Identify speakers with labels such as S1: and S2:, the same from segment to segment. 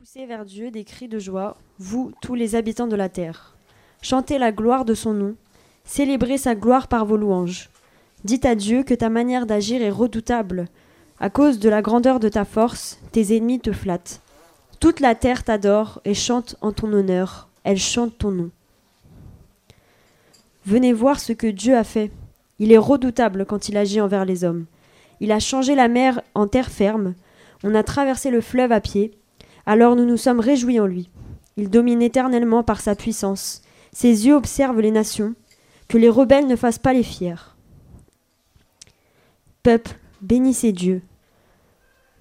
S1: Poussez vers Dieu des cris de joie, vous, tous les habitants de la terre. Chantez la gloire de son nom, célébrez sa gloire par vos louanges. Dites à Dieu que ta manière d'agir est redoutable. À cause de la grandeur de ta force, tes ennemis te flattent. Toute la terre t'adore et chante en ton honneur, elle chante ton nom. Venez voir ce que Dieu a fait. Il est redoutable quand il agit envers les hommes. Il a changé la mer en terre ferme, on a traversé le fleuve à pied, alors nous nous sommes réjouis en lui. Il domine éternellement par sa puissance. Ses yeux observent les nations, que les rebelles ne fassent pas les fiers. Peuple, bénissez Dieu.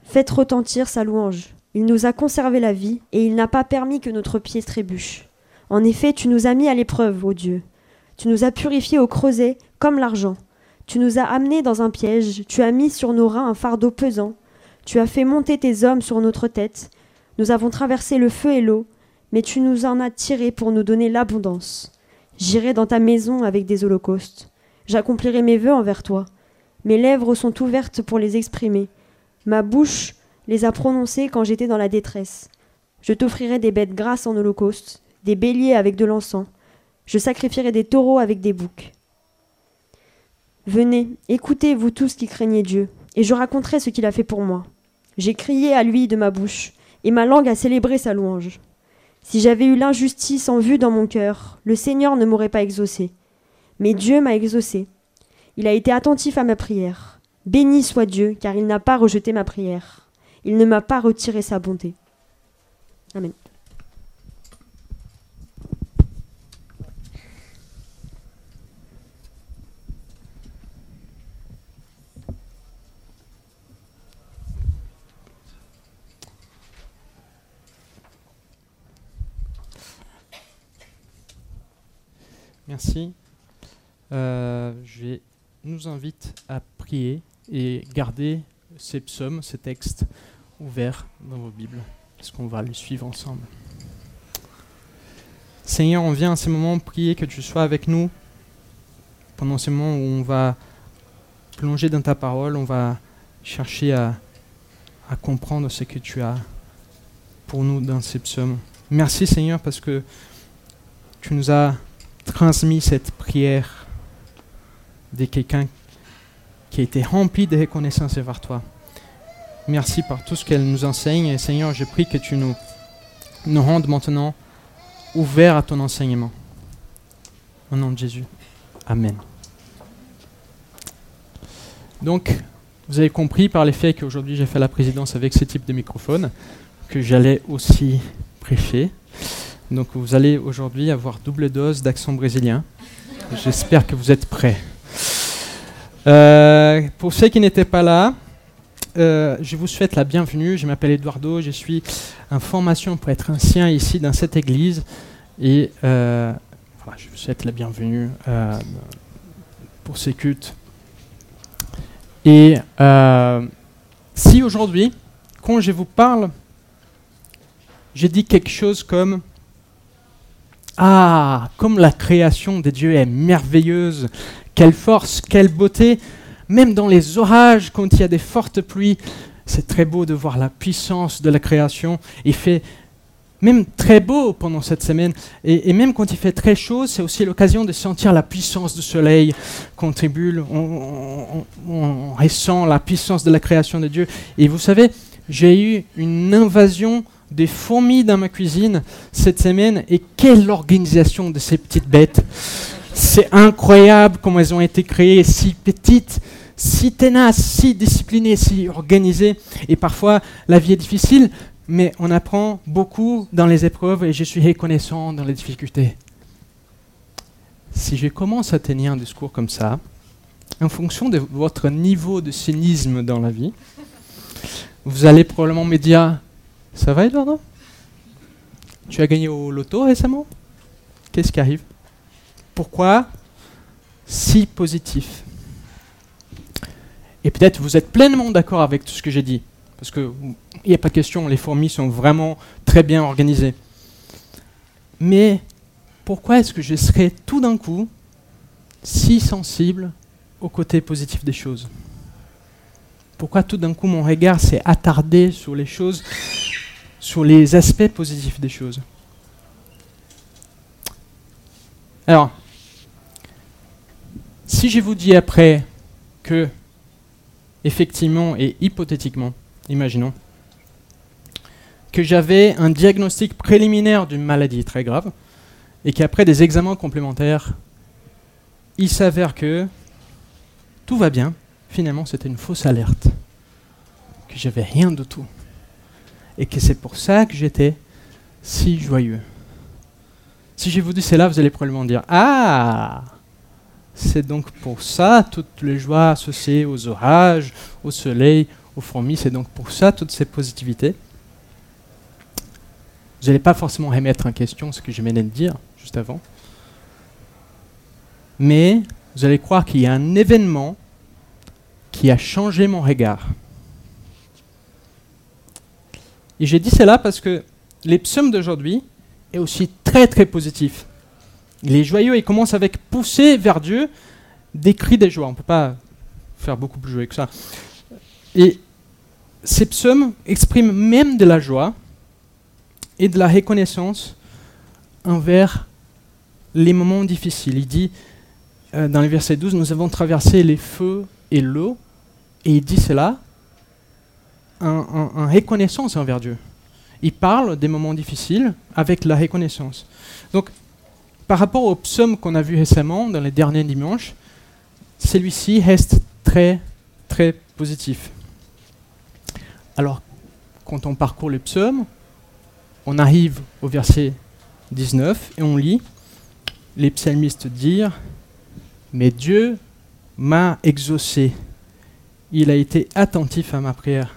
S1: Faites retentir sa louange. Il nous a conservé la vie, et il n'a pas permis que notre pied trébuche. En effet, tu nous as mis à l'épreuve, ô Dieu. Tu nous as purifiés au creuset comme l'argent. Tu nous as amenés dans un piège, tu as mis sur nos reins un fardeau pesant. Tu as fait monter tes hommes sur notre tête. Nous avons traversé le feu et l'eau, mais tu nous en as tirés pour nous donner l'abondance. J'irai dans ta maison avec des holocaustes. J'accomplirai mes vœux envers toi. Mes lèvres sont ouvertes pour les exprimer. Ma bouche les a prononcés quand j'étais dans la détresse. Je t'offrirai des bêtes grasses en holocauste, des béliers avec de l'encens. Je sacrifierai des taureaux avec des boucs. Venez, écoutez, vous tous qui craignez Dieu, et je raconterai ce qu'il a fait pour moi. J'ai crié à lui de ma bouche, et ma langue a célébré sa louange. Si j'avais eu l'injustice en vue dans mon cœur, le Seigneur ne m'aurait pas exaucé. Mais Dieu m'a exaucé. Il a été attentif à ma prière. Béni soit Dieu, car il n'a pas rejeté ma prière. Il ne m'a pas retiré sa bonté. Amen.
S2: Merci. Euh, je nous invite à prier et garder ces psaumes, ces textes ouverts dans vos Bibles, parce qu'on va les suivre ensemble. Seigneur, on vient à ces moments prier que tu sois avec nous pendant ces moments où on va plonger dans ta parole, on va chercher à, à comprendre ce que tu as pour nous dans ces psaumes. Merci Seigneur parce que tu nous as transmis cette prière de quelqu'un qui a été rempli de reconnaissance envers toi. Merci par tout ce qu'elle nous enseigne. Et Seigneur, je prie que tu nous, nous rendes maintenant ouverts à ton enseignement. Au nom de Jésus. Amen. Donc, vous avez compris par les faits qu'aujourd'hui j'ai fait la présidence avec ce type de microphone, que j'allais aussi prêcher. Donc vous allez aujourd'hui avoir double dose d'accent brésilien. J'espère que vous êtes prêts. Euh, pour ceux qui n'étaient pas là, euh, je vous souhaite la bienvenue. Je m'appelle Eduardo, je suis en formation pour être ancien ici dans cette église. Et euh, voilà, je vous souhaite la bienvenue pour ces cultes. Et si aujourd'hui, quand je vous parle, je dis quelque chose comme ah, comme la création des dieux est merveilleuse, quelle force, quelle beauté, même dans les orages, quand il y a des fortes pluies, c'est très beau de voir la puissance de la création. Il fait même très beau pendant cette semaine. Et, même quand il fait très chaud, c'est aussi l'occasion de sentir la puissance du soleil contribue. On, on, ressent la puissance de la création de Dieu. Et vous savez, j'ai eu une invasion des fourmis dans ma cuisine cette semaine et quelle organisation de ces petites bêtes. C'est incroyable comment elles ont été créées, si petites, si tenaces, si disciplinées, si organisées. Et parfois, la vie est difficile, mais on apprend beaucoup dans les épreuves et je suis reconnaissant dans les difficultés. Si je commence à tenir un discours comme ça, en fonction de votre niveau de cynisme dans la vie, vous allez probablement me dire ça va, Eduardo Tu as gagné au loto récemment? Qu'est-ce qui arrive? Pourquoi si positif? Et peut-être vous êtes pleinement d'accord avec tout ce que j'ai dit. Parce qu'il n'y a pas de question, les fourmis sont vraiment très bien organisées. Mais pourquoi est-ce que je serais tout d'un coup si sensible au côté positif des choses? Pourquoi tout d'un coup mon regard s'est attardé sur les choses sur les aspects positifs des choses. Alors, si je vous dis après que, effectivement et hypothétiquement, imaginons, que j'avais un diagnostic préliminaire d'une maladie très grave, et qu'après des examens complémentaires, il s'avère que tout va bien, finalement c'était une fausse alerte, que j'avais rien de tout, et que c'est pour ça que j'étais si joyeux. Si je vous dis cela, vous allez probablement dire Ah C'est donc pour ça toutes les joies associées aux orages, au soleil, aux fourmis, c'est donc pour ça toutes ces positivités. Vous n'allez pas forcément remettre en question ce que je venais de dire juste avant. Mais vous allez croire qu'il y a un événement qui a changé mon regard. Et j'ai dit cela parce que les psaumes d'aujourd'hui est aussi très très positif. Il est joyeux, il commence avec pousser vers Dieu des cris de joie. On ne peut pas faire beaucoup plus joyeux que ça. Et ces psaumes expriment même de la joie et de la reconnaissance envers les moments difficiles. Il dit euh, dans le verset 12, nous avons traversé les feux et l'eau, et il dit cela en reconnaissance envers Dieu il parle des moments difficiles avec la reconnaissance. Donc, par rapport au psaume qu'on a vu récemment dans les derniers dimanches, celui-ci reste très, très positif. Alors, quand on parcourt le psaume, on arrive au verset 19 et on lit les psalmistes dire Mais Dieu m'a exaucé, il a été attentif à ma prière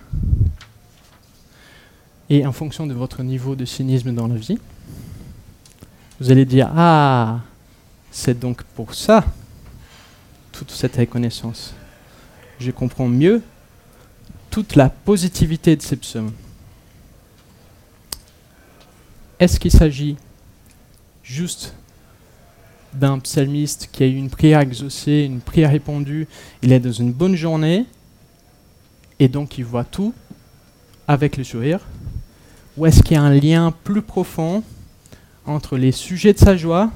S2: et en fonction de votre niveau de cynisme dans la vie, vous allez dire Ah, c'est donc pour ça toute cette reconnaissance. Je comprends mieux toute la positivité de ces psaumes. Est-ce qu'il s'agit juste d'un psalmiste qui a eu une prière exaucée, une prière répondue, il est dans une bonne journée, et donc il voit tout avec le sourire? Ou est-ce qu'il y a un lien plus profond entre les sujets de sa joie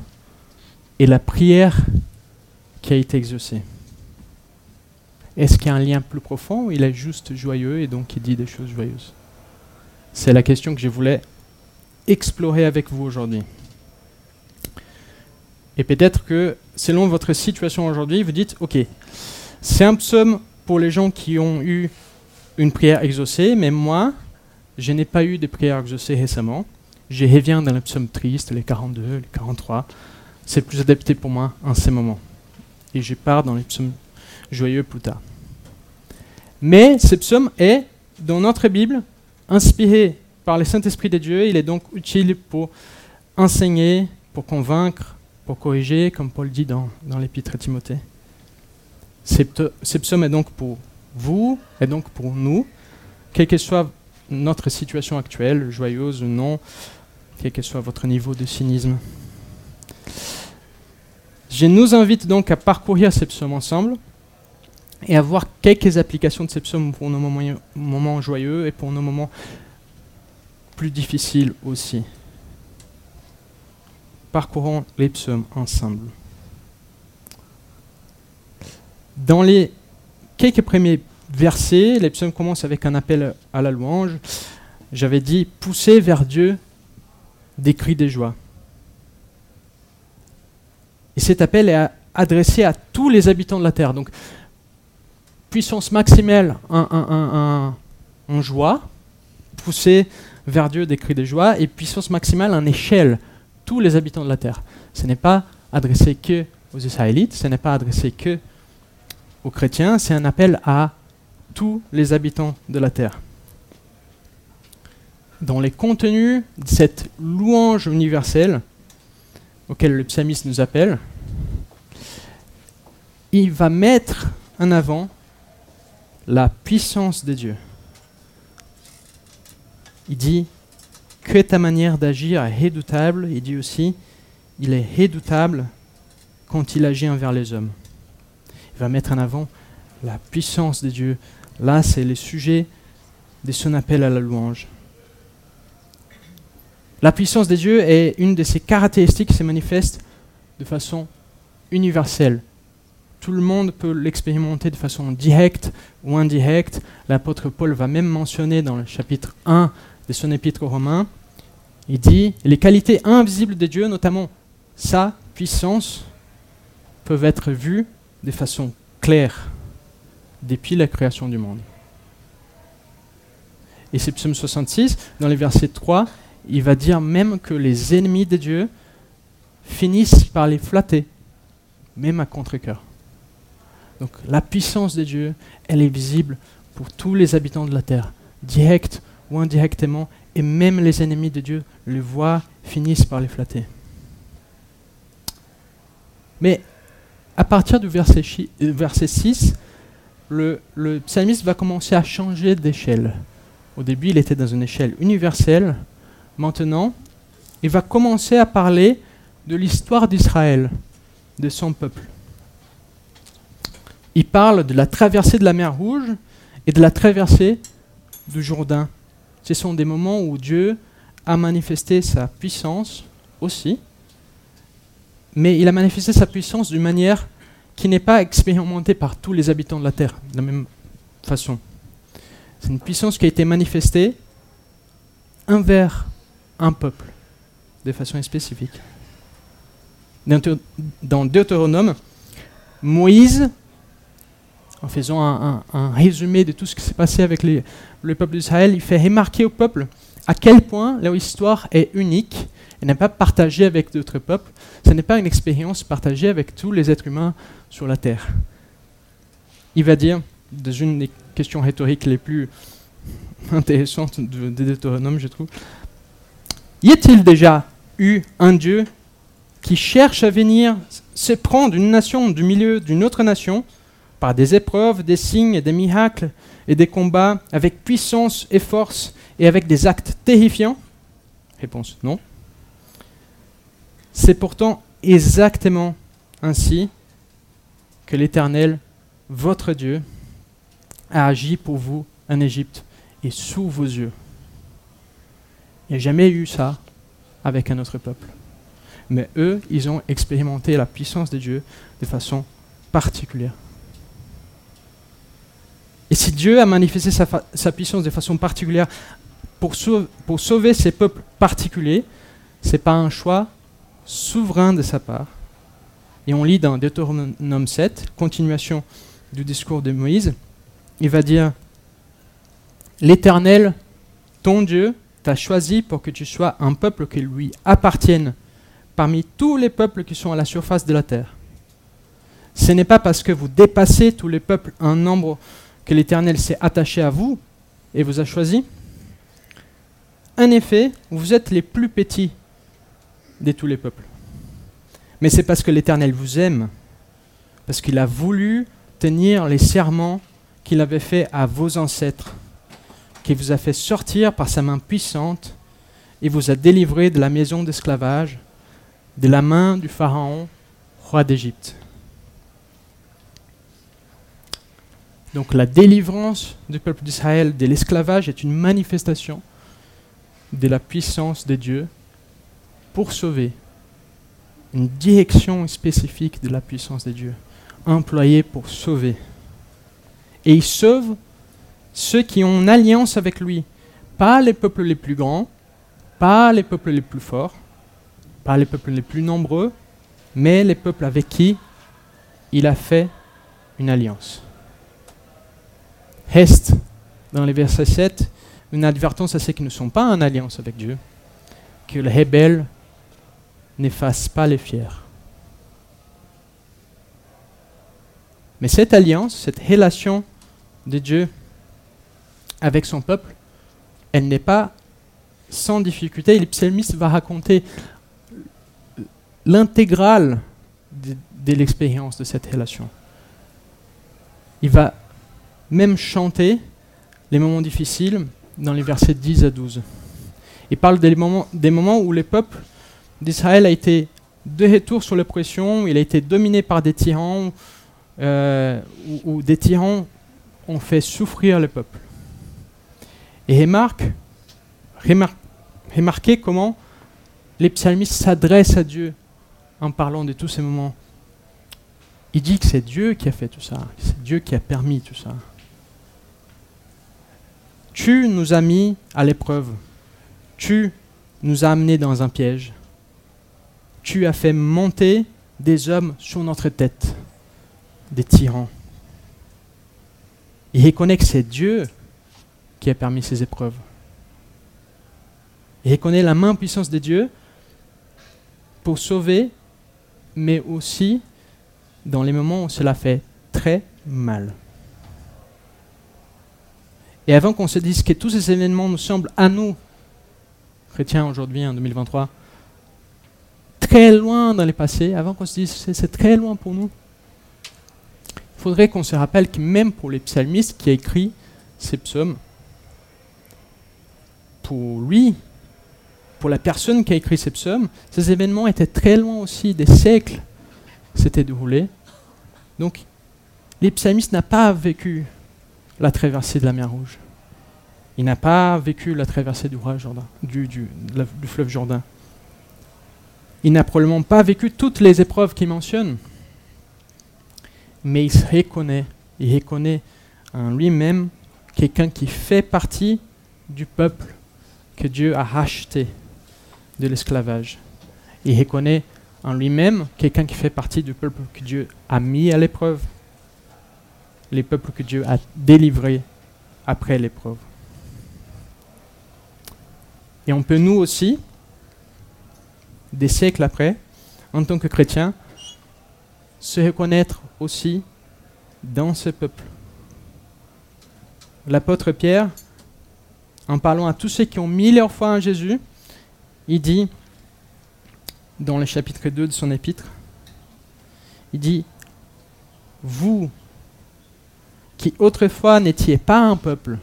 S2: et la prière qui a été exaucée? Est-ce qu'il y a un lien plus profond ou il est juste joyeux et donc il dit des choses joyeuses? C'est la question que je voulais explorer avec vous aujourd'hui. Et peut-être que selon votre situation aujourd'hui, vous dites, ok, c'est un psaume pour les gens qui ont eu une prière exaucée, mais moi, je n'ai pas eu de prières exaucées récemment. Je reviens dans les psaumes tristes, les 42, les 43. C'est plus adapté pour moi en ces moments. Et je pars dans les psaumes joyeux plus tard. Mais ce psaume est, dans notre Bible, inspiré par le Saint-Esprit de Dieu. Il est donc utile pour enseigner, pour convaincre, pour corriger, comme Paul dit dans, l'Épître à Timothée. Ce psaume est donc pour vous, et donc pour nous, quel que soit notre situation actuelle, joyeuse ou non, quel que soit votre niveau de cynisme. Je nous invite donc à parcourir ces psaumes ensemble et à voir quelques applications de ces psaumes pour nos moments, joyeux et pour nos moments plus difficiles aussi. Parcourons les psaumes ensemble. Dans les quelques premiers verset, les psaumes commencent avec un appel à la louange. J'avais dit pousser vers Dieu des cris de joie. Et cet appel est adressé à tous les habitants de la terre. Donc, puissance maximale en, joie, pousser vers Dieu des cris de joie, et puissance maximale en échelle, tous les habitants de la terre. Ce n'est pas adressé que aux Israélites, ce n'est pas adressé que aux chrétiens, c'est un appel à tous les habitants de la terre. Dans les contenus de cette louange universelle auquel le psalmiste nous appelle, il va mettre en avant la puissance de Dieu. Il dit que ta manière d'agir est redoutable. Il dit aussi, il est redoutable quand il agit envers les hommes. Il va mettre en avant la puissance de Dieu, Là, c'est le sujet de son appel à la louange. La puissance des dieux est une de ces caractéristiques qui se manifeste de façon universelle. Tout le monde peut l'expérimenter de façon directe ou indirecte. L'apôtre Paul va même mentionner dans le chapitre 1 de son épître aux Romains, il dit, les qualités invisibles de Dieu, notamment sa puissance, peuvent être vues de façon claire depuis la création du monde. Et c'est psaume 66, dans les versets 3, il va dire même que les ennemis de Dieu finissent par les flatter, même à contre-coeur. Donc la puissance de Dieu, elle est visible pour tous les habitants de la terre, direct ou indirectement, et même les ennemis de Dieu le voient, finissent par les flatter. Mais à partir du verset, euh, verset 6, le, psalmiste va commencer à changer d'échelle. Au début, il était dans une échelle universelle. Maintenant, il va commencer à parler de l'histoire d'Israël, de son peuple. Il parle de la traversée de la mer Rouge et de la traversée du Jourdain. Ce sont des moments où Dieu a manifesté sa puissance aussi, mais il a manifesté sa puissance d'une manière qui n'est pas expérimentée par tous les habitants de la terre de la même façon. C'est une puissance qui a été manifestée envers un peuple de façon spécifique. Dans Deutéronome, Moïse, en faisant un, résumé de tout ce qui s'est passé avec le peuple d'Israël, il fait remarquer au peuple à quel point leur histoire est unique et n'est pas partagée avec d'autres peuples. Ce n'est pas une expérience partagée avec tous les êtres humains sur la terre. Il va dire, dans une des questions rhétoriques les plus intéressantes de, de Deutéronome, je trouve, y a-t-il déjà eu un Dieu qui cherche à venir se prendre une nation du milieu d'une autre nation par des épreuves, des signes, des miracles et des combats avec puissance et force et avec des actes terrifiants Réponse non. C'est pourtant exactement ainsi que l'Éternel, votre Dieu, a agi pour vous en Égypte et sous vos yeux. Il n'y a jamais eu ça avec un autre peuple. Mais eux, ils ont expérimenté la puissance de Dieu de façon particulière. Et si Dieu a manifesté sa, puissance de façon particulière pour, sauver ces peuples particuliers, ce n'est pas un choix souverain de sa part. Et on lit dans Deutéronome 7, continuation du discours de Moïse, il va dire L'Éternel, ton Dieu, t'a choisi pour que tu sois un peuple qui lui appartienne parmi tous les peuples qui sont à la surface de la terre. Ce n'est pas parce que vous dépassez tous les peuples un nombre que l'Éternel s'est attaché à vous et vous a choisi En effet, vous êtes les plus petits de tous les peuples. Mais c'est parce que l'Éternel vous aime, parce qu'il a voulu tenir les serments qu'il avait faits à vos ancêtres, qu'il vous a fait sortir par sa main puissante et vous a délivré de la maison d'esclavage, de la main du Pharaon, roi d'Égypte. Donc la délivrance du peuple d'Israël de l'esclavage est une manifestation de la puissance de Dieu pour sauver, une direction spécifique de la puissance de Dieu, employée pour sauver. Et il sauve ceux qui ont une alliance avec lui, pas les peuples les plus grands, pas les peuples les plus forts, pas les peuples les plus nombreux, mais les peuples avec qui il a fait une alliance reste dans les versets 7 une advertence à ceux qui ne sont pas en alliance avec Dieu, que le rebelle n'efface pas les fiers. Mais cette alliance, cette relation de Dieu avec son peuple, elle n'est pas sans difficulté. le psalmiste va raconter l'intégrale de, de l'expérience de cette relation. Il va même chanter les moments difficiles dans les versets 10 à 12. Il parle des moments, où le peuple d'Israël a été de retour sur l'oppression, il a été dominé par des tyrans, euh, où, des tyrans ont fait souffrir le peuple. Et remarque, remarquez comment les psalmistes s'adressent à Dieu en parlant de tous ces moments. Il dit que c'est Dieu qui a fait tout ça, c'est Dieu qui a permis tout ça. Tu nous as mis à l'épreuve, tu nous as amenés dans un piège, tu as fait monter des hommes sur notre tête, des tyrans. Il reconnaît que c'est Dieu qui a permis ces épreuves. Il reconnaît la main puissance de Dieu pour sauver, mais aussi dans les moments où cela fait très mal. Et avant qu'on se dise que tous ces événements nous semblent à nous, chrétiens aujourd'hui en 2023, très loin dans les passés, avant qu'on se dise c'est très loin pour nous, il faudrait qu'on se rappelle que même pour les psalmistes qui a écrit ces psaumes, pour lui, pour la personne qui a écrit ces psaumes, ces événements étaient très loin aussi des siècles s'étaient déroulés. Donc, les psalmistes n'ont pas vécu la traversée de la mer Rouge. Il n'a pas vécu la traversée du, Jordan, du, du fleuve Jourdain. Il n'a probablement pas vécu toutes les épreuves qu'il mentionne. Mais il se reconnaît, il reconnaît en lui-même quelqu'un qui fait partie du peuple que Dieu a racheté de l'esclavage. Il reconnaît en lui-même quelqu'un qui fait partie du peuple que Dieu a mis à l'épreuve, les peuples que Dieu a délivrés après l'épreuve. Et on peut nous aussi, des siècles après, en tant que chrétiens, se reconnaître aussi dans ce peuple. L'apôtre Pierre, en parlant à tous ceux qui ont mis leur foi en Jésus, il dit, dans le chapitre 2 de son épître, il dit, vous qui autrefois n'étiez pas un peuple,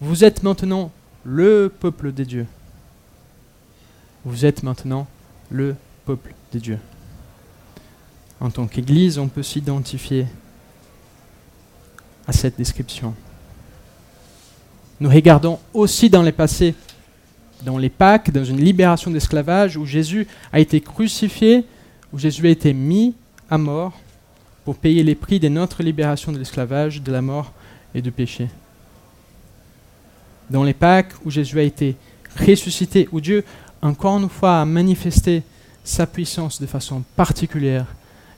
S2: vous êtes maintenant le peuple des dieux. Vous êtes maintenant le peuple des dieux. En tant qu'Église, on peut s'identifier à cette description. Nous regardons aussi dans le passé, dans les Pâques, dans une libération d'esclavage, où Jésus a été crucifié, où Jésus a été mis à mort pour payer les prix de notre libération de l'esclavage, de la mort et du péché dans les Pâques, où Jésus a été ressuscité, où Dieu, encore une fois, a manifesté sa puissance de façon particulière,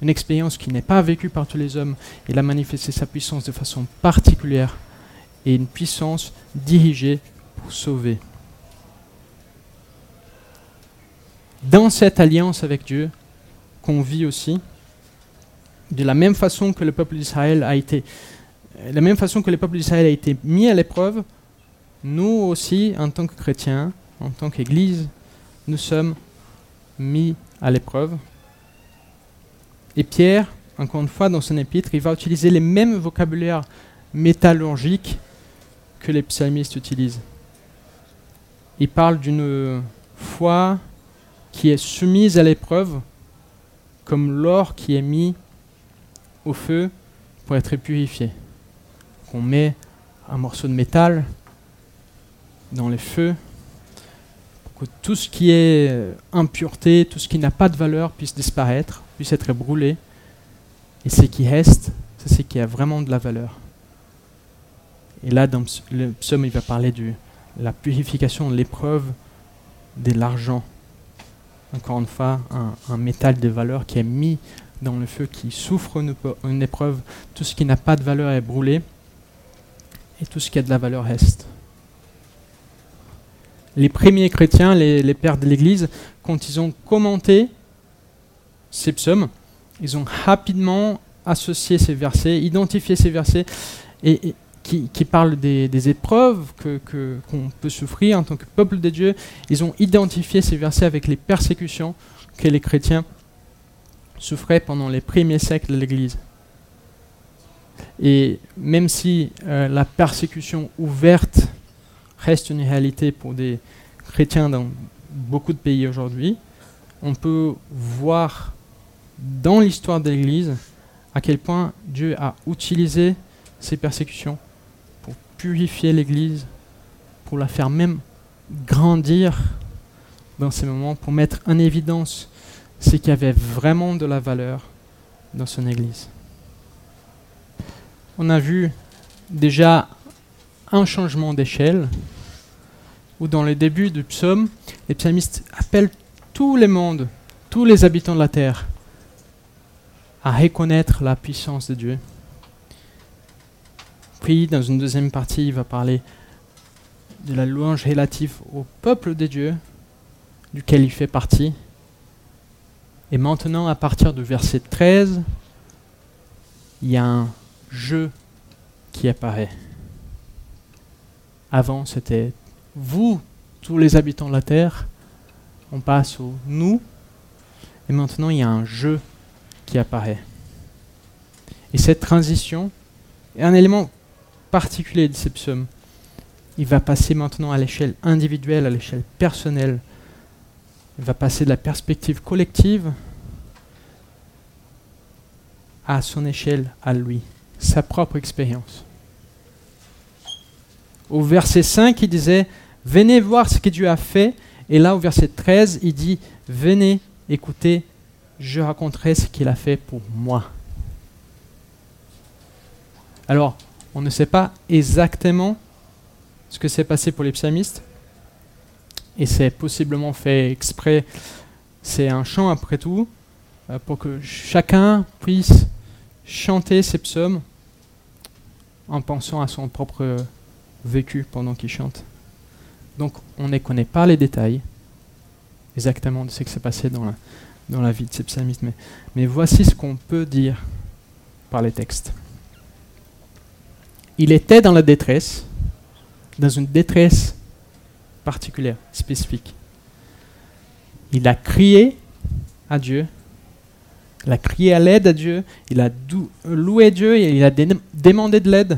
S2: une expérience qui n'est pas vécue par tous les hommes, il a manifesté sa puissance de façon particulière et une puissance dirigée pour sauver. Dans cette alliance avec Dieu, qu'on vit aussi, de la même façon que le peuple d'Israël a été, de la même façon que le peuple d'Israël a été mis à l'épreuve, nous aussi, en tant que chrétiens, en tant qu'Église, nous sommes mis à l'épreuve. Et Pierre, encore une fois, dans son épître, il va utiliser les mêmes vocabulaires métallurgiques que les psalmistes utilisent. Il parle d'une foi qui est soumise à l'épreuve, comme l'or qui est mis au feu pour être purifié. On met un morceau de métal dans les feux, pour que tout ce qui est impureté, tout ce qui n'a pas de valeur puisse disparaître, puisse être brûlé. Et ce qui reste, c'est ce qui a vraiment de la valeur. Et là, dans le psaume, il va parler de la purification, l'épreuve de l'argent. Encore une fois, un, métal de valeur qui est mis dans le feu, qui souffre une, épreuve. Tout ce qui n'a pas de valeur est brûlé. Et tout ce qui a de la valeur reste les premiers chrétiens, les, pères de l'Église, quand ils ont commenté ces psaumes, ils ont rapidement associé ces versets, identifié ces versets et, qui, parlent des, épreuves qu'on que, peut souffrir en tant que peuple de Dieu. Ils ont identifié ces versets avec les persécutions que les chrétiens souffraient pendant les premiers siècles de l'Église. Et même si euh, la persécution ouverte reste une réalité pour des chrétiens dans beaucoup de pays aujourd'hui, on peut voir dans l'histoire de l'Église à quel point Dieu a utilisé ces persécutions pour purifier l'Église, pour la faire même grandir dans ces moments pour mettre en évidence ce qui avait vraiment de la valeur dans son Église. On a vu déjà un changement d'échelle, où dans le début du psaume, les psalmistes appellent tous les mondes, tous les habitants de la terre, à reconnaître la puissance de Dieu. Puis, dans une deuxième partie, il va parler de la louange relative au peuple de Dieu, duquel il fait partie. Et maintenant, à partir du verset 13, il y a un je qui apparaît. Avant, c'était vous, tous les habitants de la terre. On passe au nous. Et maintenant, il y a un je qui apparaît. Et cette transition est un élément particulier de ces psaumes. Il va passer maintenant à l'échelle individuelle, à l'échelle personnelle. Il va passer de la perspective collective à son échelle, à lui, sa propre expérience. Au verset 5, il disait, venez voir ce que Dieu a fait. Et là, au verset 13, il dit, venez écouter, je raconterai ce qu'il a fait pour moi. Alors, on ne sait pas exactement ce que s'est passé pour les psalmistes. Et c'est possiblement fait exprès. C'est un chant après tout, euh, pour que chacun puisse chanter ses psaumes en pensant à son propre vécu pendant qu'il chante. Donc on ne connaît pas les détails exactement de ce qui s'est passé dans la, vie de ces psalmistes, mais voici ce qu'on peut dire par les textes. Il était dans la détresse, dans une détresse particulière, spécifique. Il a crié à Dieu, il a crié à l'aide à Dieu, il a loué Dieu et il a demandé de l'aide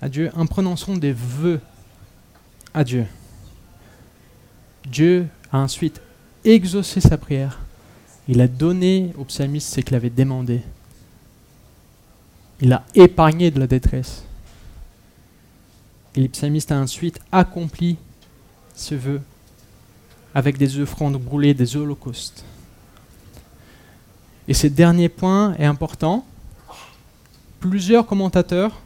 S2: à Dieu en prononçant des vœux à Dieu. Dieu a ensuite exaucé sa prière. Il a donné au psalmiste ce qu'il avait demandé. Il a épargné de la détresse. Et le psalmiste a ensuite accompli ce vœu avec des offrandes brûlées, des holocaustes. Et ce dernier point est important. Plusieurs commentateurs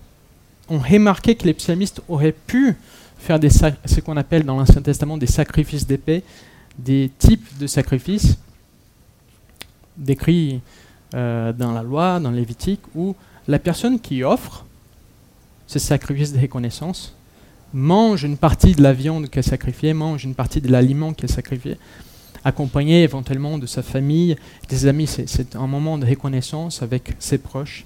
S2: ont remarqué que les psalmistes auraient pu faire des ce qu'on appelle dans l'Ancien Testament des sacrifices d'épée, des types de sacrifices décrits euh, dans la loi, dans Lévitique, où la personne qui offre ce sacrifice de reconnaissance mange une partie de la viande qu'elle sacrifiée, mange une partie de l'aliment qu'elle sacrifiait, accompagné éventuellement de sa famille, des amis. C'est un moment de reconnaissance avec ses proches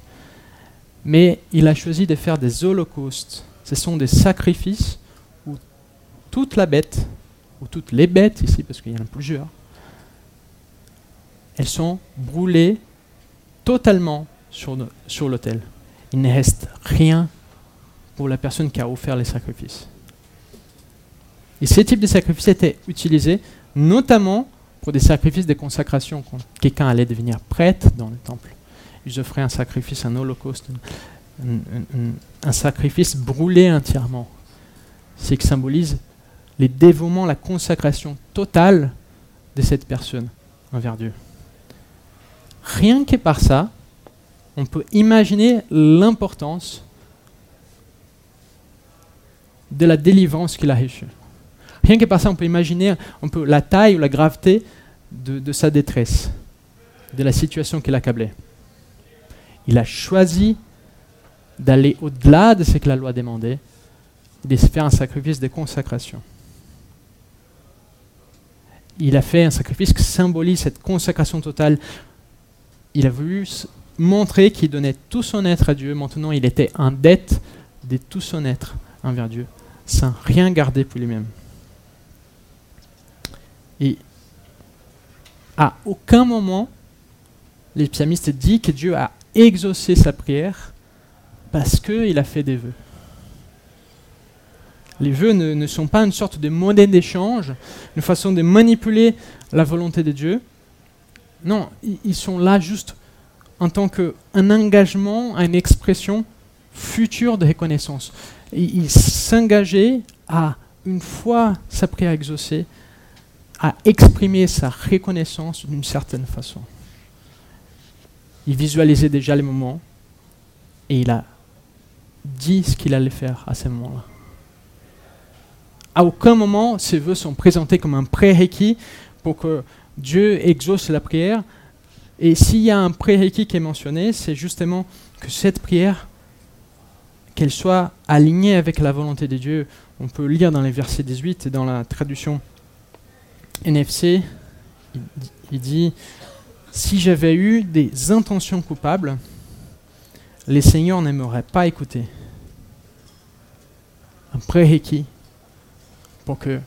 S2: mais il a choisi de faire des holocaustes. Ce sont des sacrifices où toute la bête, ou toutes les bêtes ici, parce qu'il y en a plusieurs, elles sont brûlées totalement sur l'autel. Il ne reste rien la personne qui a offert les sacrifices. Et ces types de sacrifices étaient utilisés notamment pour des sacrifices de consacration, quand quelqu'un allait devenir prêtre dans le temple ils offraient un sacrifice, un holocauste, un, sacrifice brûlé entièrement. C'est qui symbolise les dévouements, la consacration totale de cette personne envers Dieu. Rien que par ça, on peut imaginer l'importance de la délivrance qu'il a reçue. Rien que par ça, on peut imaginer la taille ou la gravité de, sa détresse, de la situation qui l'accablait. Il a choisi d'aller au-delà de ce que la loi demandait, de faire un sacrifice de consacration. Il a fait un sacrifice qui symbolise cette consacration totale. Il a voulu montrer qu'il donnait tout son être à Dieu. Maintenant, il était en dette de tout son être envers Dieu, sans rien garder pour lui-même. Et à aucun moment, les psalmistes disent que Dieu a exaucer sa prière parce qu'il a fait des vœux. Les vœux ne, sont pas une sorte de monnaie d'échange, une façon de manipuler la volonté de Dieu. Non, ils sont là juste en tant qu'un engagement, une expression future de reconnaissance. Il s'engageait à, une fois sa prière exaucée, a exprimé sa reconnaissance d'une certaine façon. Il visualisait déjà les moments et il a dit ce qu'il allait faire à ces moments-là. À aucun moment, ces vœux sont présentés comme un prérequis pour que Dieu exauce la prière. Et s'il y a un prérequis qui est mentionné, c'est justement que cette prière, qu'elle soit alignée avec la volonté de Dieu. On peut lire dans les versets 18 et dans la traduction NFC, il dit, si j'avais eu des intentions coupables, les seigneurs ne m'auraient pas écouté. Un prérequis pour que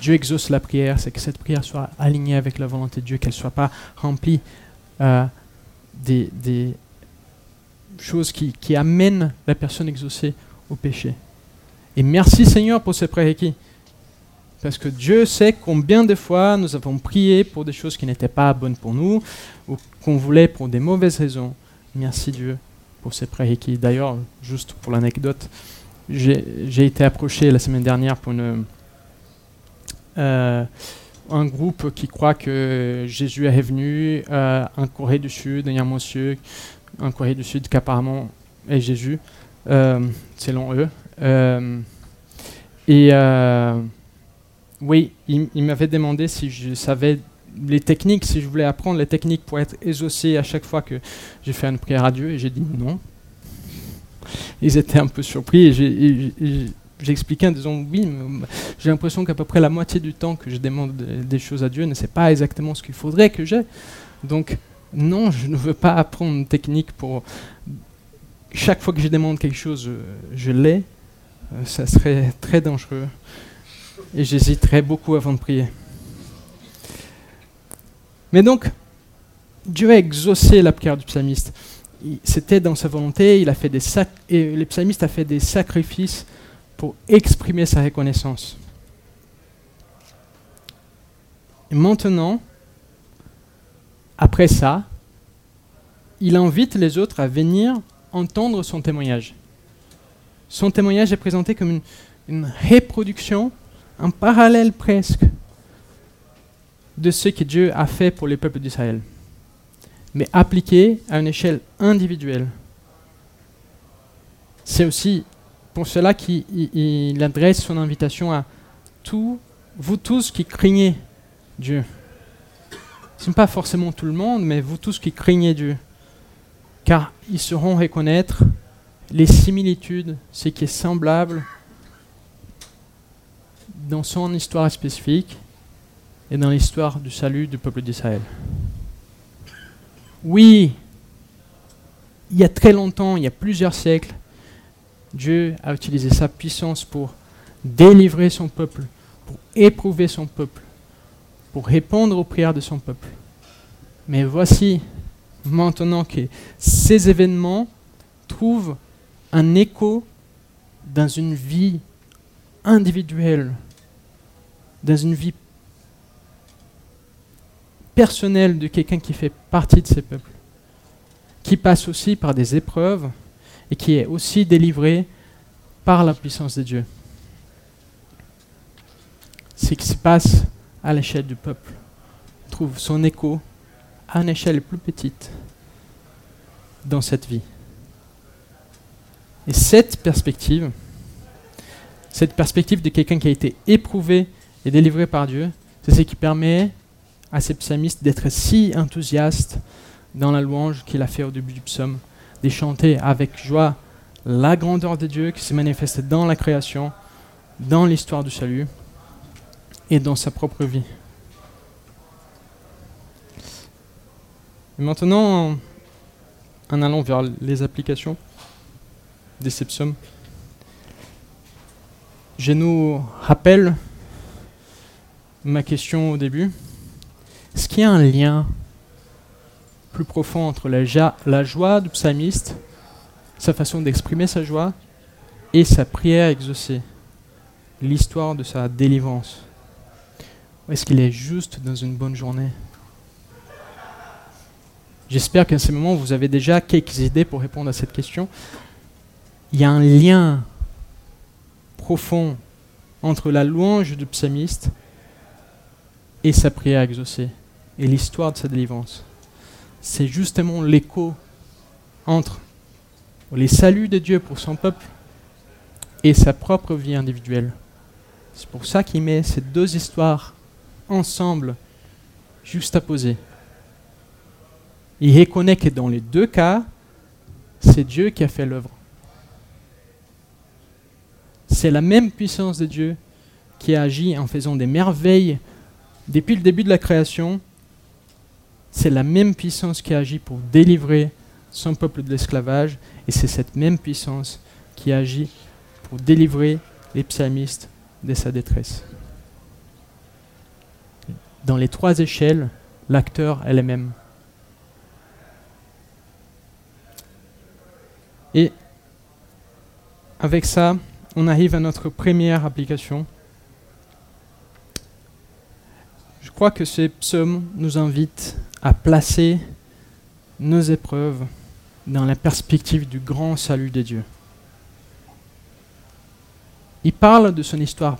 S2: Dieu exauce la prière, c'est que cette prière soit alignée avec la volonté de Dieu, qu'elle ne soit pas remplie euh, des, des, choses qui, amènent la personne exaucée au péché. Et merci Seigneur pour ce prérequis. Parce que Dieu sait combien de fois nous avons prié pour des choses qui n'étaient pas bonnes pour nous, ou qu'on voulait pour des mauvaises raisons. Merci Dieu pour ces prérequis. D'ailleurs, juste pour l'anecdote, j'ai été approché la semaine dernière pour euh, un groupe qui croit que Jésus est venu euh, en Corée du Sud, un monsieur en Corée du Sud qui apparemment est Jésus, euh, selon eux. et oui, il, il m'avait demandé si je savais les techniques, si je voulais apprendre les techniques pour être exaucé à chaque fois que j'ai fait une prière à Dieu, et j'ai dit non. Ils étaient un peu surpris, et expliqué en disant oui, j'ai l'impression qu'à peu près la moitié du temps que je demande des choses à Dieu ne sait pas exactement ce qu'il faudrait que j'ai. Donc non, je ne veux pas apprendre une technique pour chaque fois que je demande quelque chose, je, l'ai. Euh, ça serait très dangereux et j'hésiterais beaucoup avant de prier. Mais donc, Dieu a exaucé la prière du psalmiste. C'était dans sa volonté, il a fait des et le psalmiste a fait des sacrifices pour exprimer sa reconnaissance. Et maintenant, après ça, il invite les autres à venir entendre son témoignage. Son témoignage est présenté comme une, reproduction, un parallèle presque de ce que Dieu a fait pour les peuples d'Israël, mais appliqué à une échelle individuelle. C'est aussi pour cela qu'il adresse son invitation à tous, vous tous qui craignez Dieu. Ce n'est pas forcément tout le monde, mais vous tous qui craignez Dieu. Car ils sauront reconnaître les similitudes, ce qui est semblable dans son histoire spécifique et dans l'histoire du salut du peuple d'Israël. Oui, il y a très longtemps, il y a plusieurs siècles, Dieu a utilisé sa puissance pour délivrer son peuple, pour éprouver son peuple, pour répondre aux prières de son peuple. Mais voici maintenant que ces événements trouvent un écho dans une vie individuelle, dans une vie personnelle de quelqu'un qui fait partie de ces peuples, qui passe aussi par des épreuves, et qui est aussi délivré par la puissance de Dieu. Ce qui se passe à l'échelle du peuple trouve son écho à une échelle plus petite dans cette vie. Et cette perspective, cette perspective de quelqu'un qui a été éprouvé et délivré par Dieu, c'est ce qui permet à ces psalmistes d'être si enthousiastes dans la louange qu'il a fait au début du psaume de chanter avec joie la grandeur de Dieu qui se manifeste dans la création, dans l'histoire du salut et dans sa propre vie. maintenant, en allant vers les applications des psaumes, je nous rappelle ma question au début. Est-ce qu'il y a un lien plus profond entre la, la joie du psalmiste, sa façon d'exprimer sa joie, et sa prière exaucée, l'histoire de sa délivrance? Ou est-ce qu'il est juste dans une bonne journée? J'espère qu'à ce moment, vous avez déjà quelques idées pour répondre à cette question. Il y a un lien profond entre la louange du psalmiste et sa prière exaucée et l'histoire de sa délivrance. C'est justement l'écho entre les saluts de Dieu pour son peuple et sa propre vie individuelle. C'est pour ça qu'il met ces deux histoires ensemble, poser. Il reconnaît que dans les deux cas, c'est Dieu qui a fait l'œuvre. C'est la même puissance de Dieu qui a agi en faisant des merveilles depuis le début de la création. C'est la même puissance qui a agi pour délivrer son peuple de l'esclavage et c'est cette même puissance qui agit pour délivrer les psalmistes de sa détresse. Dans les trois échelles, l'acteur est le même. Et avec ça, on arrive à notre première application. Je crois que ce psaume nous invite à placer nos épreuves dans la perspective du grand salut de Dieu. Il parle de son histoire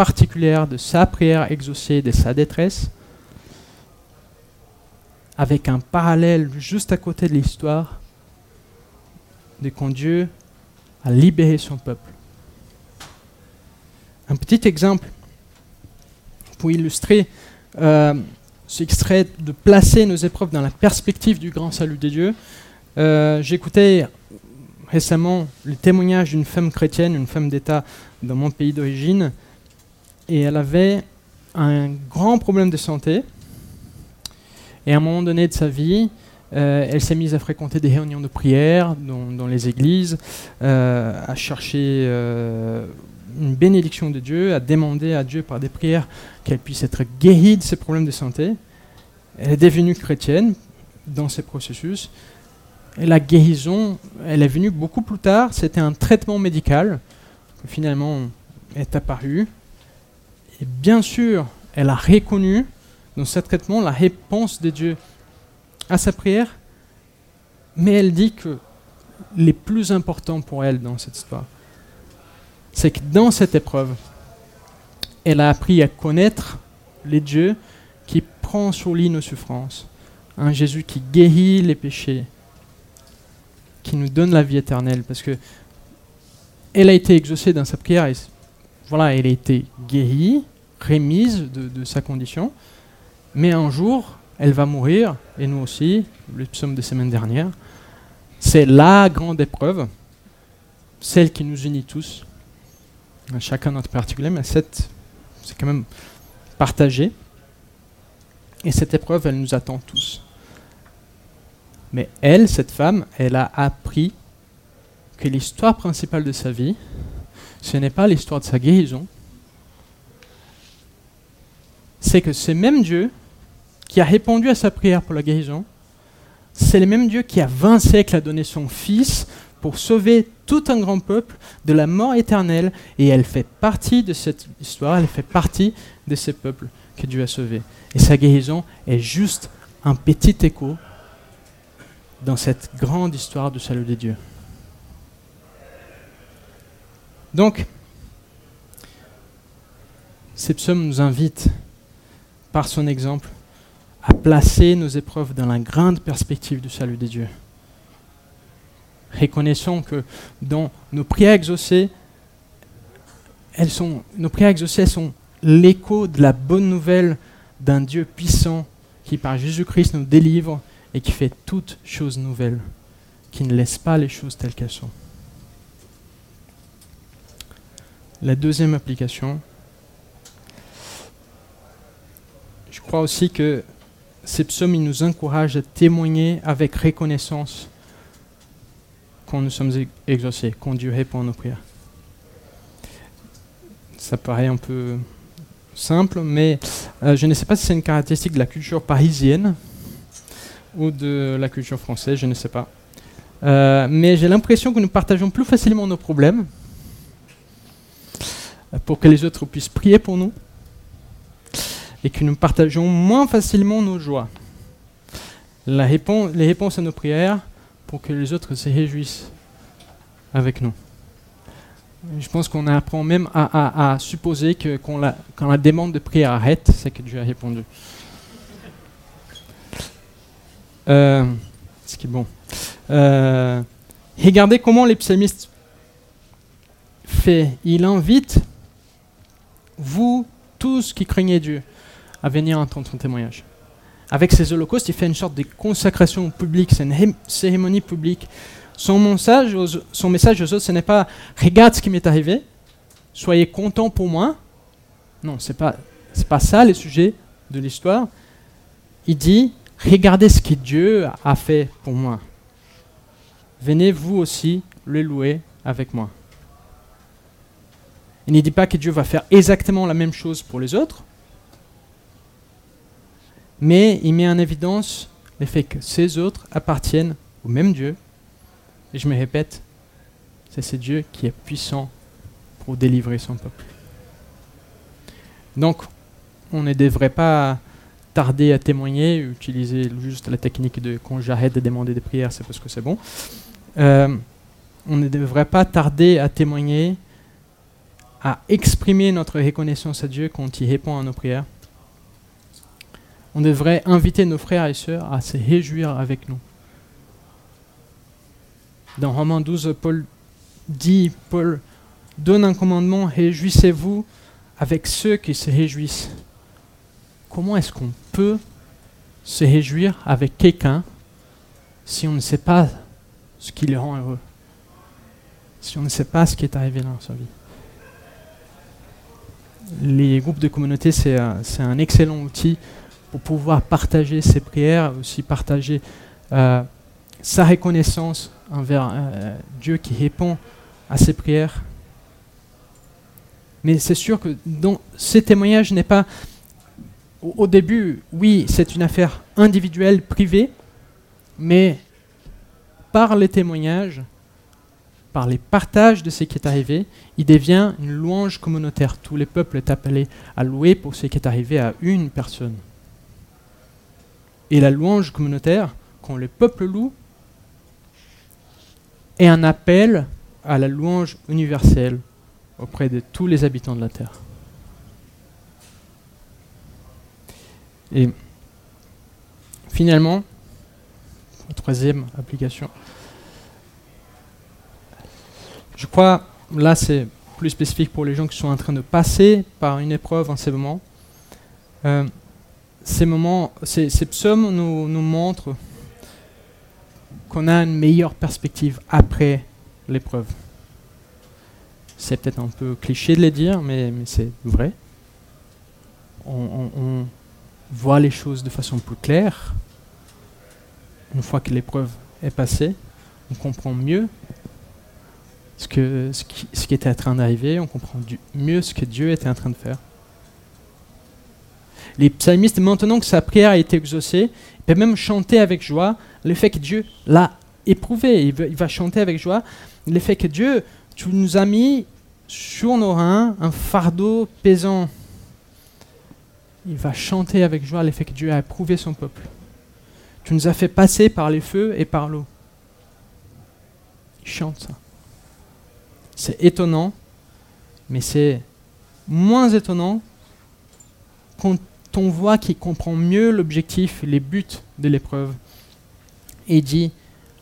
S2: particulière, de sa prière exaucée, de sa détresse, avec un parallèle juste à côté de l'histoire de quand Dieu a libéré son peuple. Un petit exemple pour illustrer euh, ce extrait de placer nos épreuves dans la perspective du grand salut de Dieu. Euh, J'écoutais récemment le témoignage d'une femme chrétienne, une femme d'État dans mon pays d'origine, et elle avait un grand problème de santé. Et à un moment donné de sa vie, euh, elle s'est mise à fréquenter des réunions de prière dans, les églises, euh, à chercher euh, une bénédiction de Dieu, à demander à Dieu par des prières qu'elle puisse être guérie de ses problèmes de santé. Elle est devenue chrétienne dans ces processus. Et la guérison, elle est venue beaucoup plus tard. C'était un traitement médical qui finalement est apparu. Et bien sûr, elle a reconnu dans ce traitement la réponse de Dieu à sa prière. Mais elle dit que les plus important pour elle dans cette histoire, c'est que dans cette épreuve, elle a appris à connaître les dieux qui prend sur lui nos souffrances. Un Jésus qui guérit les péchés, qui nous donne la vie éternelle. Parce que elle a été exaucée dans sa prière et voilà, elle a été guérie, remise de, sa condition. Mais un jour, elle va mourir, et nous aussi, le psaume de semaine dernière. C'est la grande épreuve, celle qui nous unit tous, chacun notre particulier, mais c'est quand même partagé. Et cette épreuve, elle nous attend tous. Mais elle, cette femme, elle a appris que l'histoire principale de sa vie, ce n'est pas l'histoire de sa guérison, c'est que ce même Dieu qui a répondu à sa prière pour la guérison, c'est le même Dieu qui a 20 siècles a donné son Fils pour sauver tout un grand peuple de la mort éternelle, et elle fait partie de cette histoire, elle fait partie de ce peuple que Dieu a sauvé. Et sa guérison est juste un petit écho dans cette grande histoire du salut de Dieu. Donc, ces psaumes nous invitent, par son exemple, à placer nos épreuves dans la grande perspective du salut de Dieu. Reconnaissons que dans nos prières exaucées, elles sont, nos prières exaucées sont l'écho de la bonne nouvelle d'un Dieu puissant qui par Jésus-Christ nous délivre et qui fait toutes choses nouvelles, qui ne laisse pas les choses telles qu'elles sont. La deuxième application, je crois aussi que ces psaumes nous encouragent à témoigner avec reconnaissance quand nous sommes exaucés, quand Dieu répond à nos prières. Ça paraît un peu simple, mais euh, je ne sais pas si c'est une caractéristique de la culture parisienne ou de la culture française, je ne sais pas. Euh, mais j'ai l'impression que nous partageons plus facilement nos problèmes pour que les autres puissent prier pour nous et que nous partageons moins facilement nos joies. La réponse, les réponses à nos prières pour que les autres se réjouissent avec nous. Je pense qu'on apprend même à, supposer que quand la, demande de prière arrête, c'est que Dieu a répondu. Euh, ce qui est bon. Euh, regardez comment les psalmistes fait. Il invite vous tous qui craignez Dieu à venir entendre son témoignage. Avec ses holocaustes, il fait une sorte de consacration publique, c'est une cérémonie publique. Son message, aux, autres, ce n'est pas regarde ce qui m'est arrivé, soyez contents pour moi. Non, c'est pas c'est pas ça le sujet de l'histoire. Il dit regardez ce que Dieu a fait pour moi. Venez vous aussi le louer avec moi. Il ne dit pas que Dieu va faire exactement la même chose pour les autres, mais il met en évidence le fait que ces autres appartiennent au même Dieu. Et je me répète, c'est ce Dieu qui est puissant pour délivrer son peuple. Donc, on ne devrait pas tarder à témoigner, utiliser juste la technique de quand j'arrête de demander des prières, c'est parce que c'est bon. Euh, on ne devrait pas tarder à témoigner, à exprimer notre reconnaissance à Dieu quand il répond à nos prières on devrait inviter nos frères et sœurs à se réjouir avec nous. Dans Romains 12, Paul dit, Paul donne un commandement, réjouissez-vous avec ceux qui se réjouissent. Comment est-ce qu'on peut se réjouir avec quelqu'un si on ne sait pas ce qui le rend heureux? Si on ne sait pas ce qui est arrivé dans sa vie? Les groupes de communauté, c'est un excellent outil pour pouvoir partager ses prières, aussi partager euh, sa reconnaissance envers euh, Dieu qui répond à ses prières. Mais c'est sûr que dans ces témoignages n'est pas au, début, oui, c'est une affaire individuelle, privée, mais par les témoignages, par les partages de ce qui est arrivé, il devient une louange communautaire. Tous les peuples sont appelés à louer pour ce qui est arrivé à une personne. Et la louange communautaire, quand le peuple loue, est un appel à la louange universelle auprès de tous les habitants de la terre. Et finalement, troisième application, je crois, là c'est plus spécifique pour les gens qui sont en train de passer par une épreuve en ce moment. Euh, ces moments, ces, psaumes nous, montrent qu'on a une meilleure perspective après l'épreuve. C'est peut-être un peu cliché de le dire, mais, c'est vrai. On, voit les choses de façon plus claire. Une fois que l'épreuve est passée, on comprend mieux ce, que, ce qui était en train d'arriver, on comprend mieux ce que Dieu était en train de faire les psalmistes, maintenant que sa prière a été exaucée, peuvent même chanter avec joie le fait que Dieu l'a éprouvé. Il, va chanter avec joie le fait que Dieu, tu nous as mis sur nos reins un fardeau pesant. Il va chanter avec joie le fait que Dieu a éprouvé son peuple. Tu nous as fait passer par les feux et par l'eau. Il chante ça. C'est étonnant, mais c'est moins étonnant quand on voit qu'il comprend mieux l'objectif, les buts de l'épreuve. Et dit,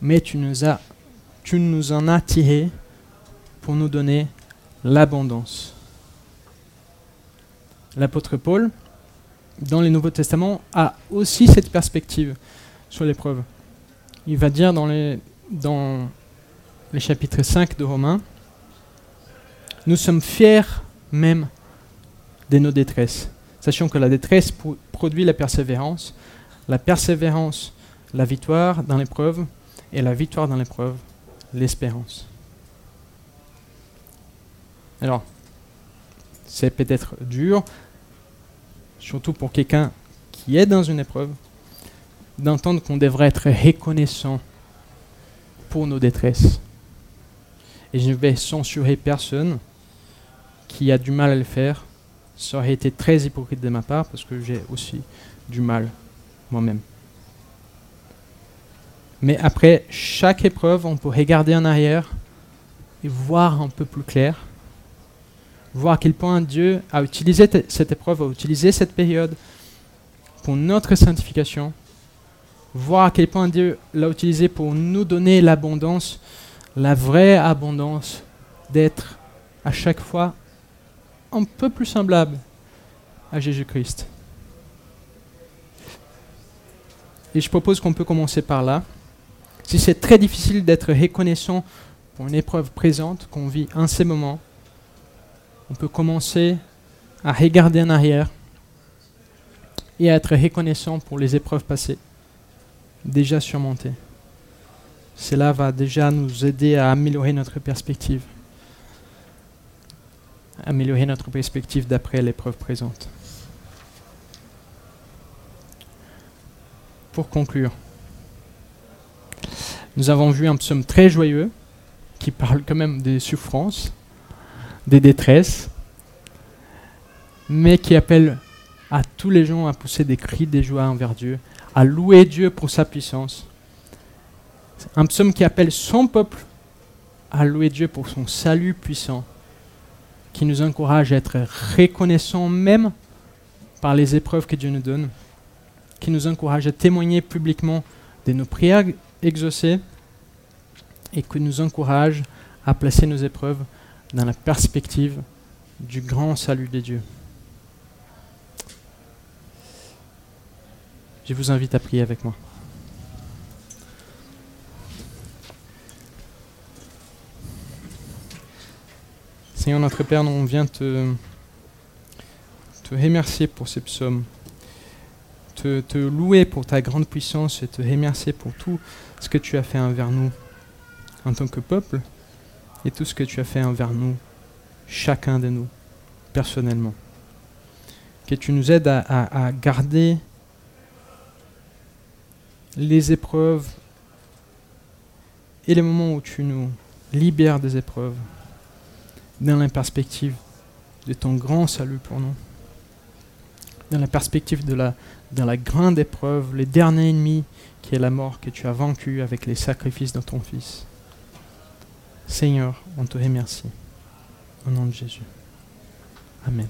S2: mais tu nous, as, tu nous en as tiré pour nous donner l'abondance. L'apôtre Paul, dans le Nouveau Testament, a aussi cette perspective sur l'épreuve. Il va dire dans les, dans les chapitres 5 de Romains, nous sommes fiers même de nos détresses Sachant que la détresse produit la persévérance, la persévérance, la victoire dans l'épreuve, et la victoire dans l'épreuve, l'espérance. Alors, c'est peut-être dur, surtout pour quelqu'un qui est dans une épreuve, d'entendre qu'on devrait être reconnaissant pour nos détresses. Et je ne vais censurer personne qui a du mal à le faire, ça aurait été très hypocrite de ma part parce que j'ai aussi du mal moi-même. Mais après chaque épreuve, on peut regarder en arrière et voir un peu plus clair voir à quel point Dieu a utilisé cette épreuve, a utilisé cette période pour notre sanctification, voir à quel point Dieu l'a utilisé pour nous donner l'abondance, la vraie abondance d'être à chaque fois un peu plus semblable à Jésus-Christ. Et je propose qu'on peut commencer par là. Si c'est très difficile d'être reconnaissant pour une épreuve présente qu'on vit en ces moments, on peut commencer à regarder en arrière et à être reconnaissant pour les épreuves passées, déjà surmontées. Cela va déjà nous aider à améliorer notre perspective, améliorer notre perspective d'après l'épreuve présente. Pour conclure, nous avons vu un psaume très joyeux qui parle quand même des souffrances, des détresses, mais qui appelle à tous les gens à pousser des cris de joie envers Dieu, à louer Dieu pour sa puissance. Un psaume qui appelle son peuple à louer Dieu pour son salut puissant, qui nous encourage à être reconnaissants même par les épreuves que Dieu nous donne, qui nous encourage à témoigner publiquement de nos prières exaucées et qui nous encourage à placer nos épreuves dans la perspective du grand salut de Dieu. Je vous invite à prier avec moi. Seigneur notre Père, on vient te, te remercier pour ces psaumes, te, te louer pour ta grande puissance et te remercier pour tout ce que tu as fait envers nous en tant que peuple et tout ce que tu as fait envers nous, chacun de nous, personnellement. Que tu nous aides à, garder les épreuves et les moments où tu nous libères des épreuves dans la perspective de ton grand salut pour nous, dans la perspective de la, dans la grande épreuve, le dernier ennemi qui est la mort que tu as vaincu avec les sacrifices de ton Fils. Seigneur, on te remercie. Au nom de Jésus. Amen.